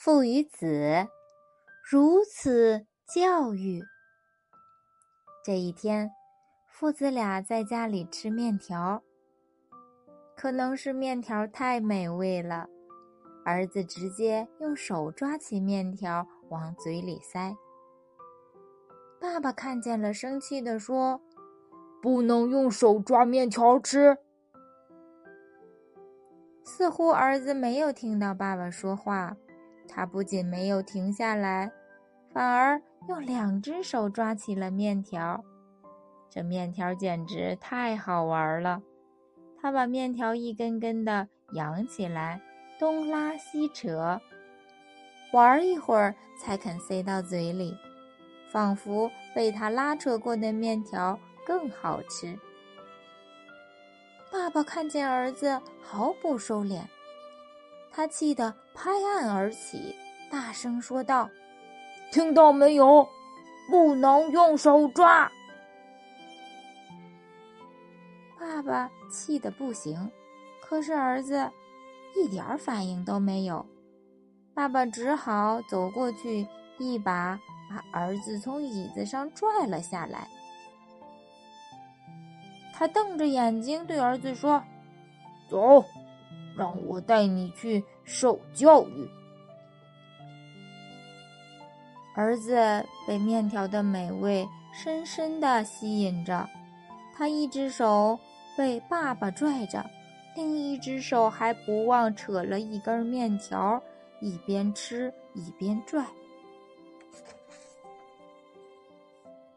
父与子如此教育。这一天，父子俩在家里吃面条。可能是面条太美味了，儿子直接用手抓起面条往嘴里塞。爸爸看见了，生气地说：“不能用手抓面条吃。”似乎儿子没有听到爸爸说话，他不仅没有停下来，反而用两只手抓起了面条。这面条简直太好玩了！他把面条一根根的扬起来，东拉西扯，玩一会儿才肯塞到嘴里，仿佛被他拉扯过的面条更好吃。爸爸看见儿子毫不收敛，他气得拍案而起，大声说道：“听到没有？不能用手抓！”爸爸气得不行，可是儿子一点反应都没有。爸爸只好走过去，一把把儿子从椅子上拽了下来。他瞪着眼睛对儿子说：“走，让我带你去受教育。”儿子被面条的美味深深的吸引着，他一只手被爸爸拽着，另一只手还不忘扯了一根面条，一边吃一边拽。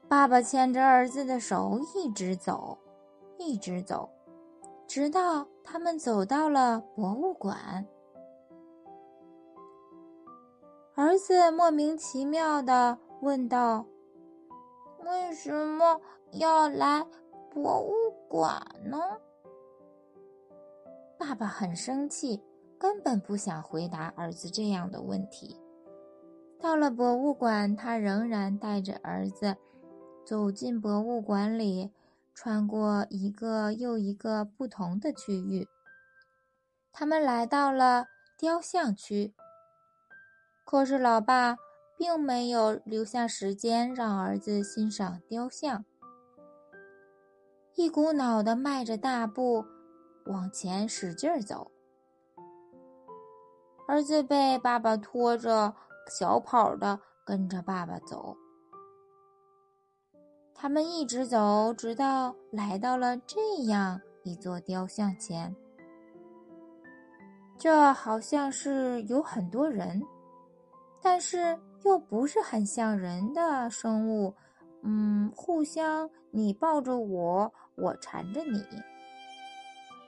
爸爸牵着儿子的手一直走。一直走，直到他们走到了博物馆。儿子莫名其妙的问道：“为什么要来博物馆呢？”爸爸很生气，根本不想回答儿子这样的问题。到了博物馆，他仍然带着儿子走进博物馆里。穿过一个又一个不同的区域，他们来到了雕像区。可是老爸并没有留下时间让儿子欣赏雕像，一股脑的迈着大步往前使劲儿走。儿子被爸爸拖着，小跑的跟着爸爸走。他们一直走，直到来到了这样一座雕像前。这好像是有很多人，但是又不是很像人的生物。嗯，互相你抱着我，我缠着你。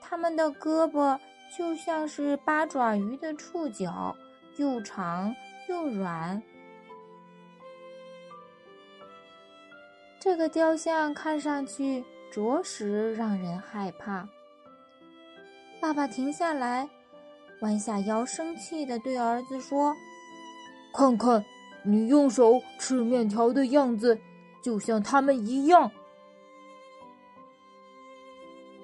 他们的胳膊就像是八爪鱼的触角，又长又软。这个雕像看上去着实让人害怕。爸爸停下来，弯下腰，生气的对儿子说：“看看你用手吃面条的样子，就像他们一样。”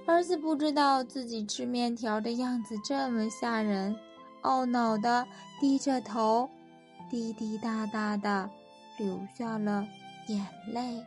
儿子不知道自己吃面条的样子这么吓人，懊恼的低着头，滴滴答答的流下了眼泪。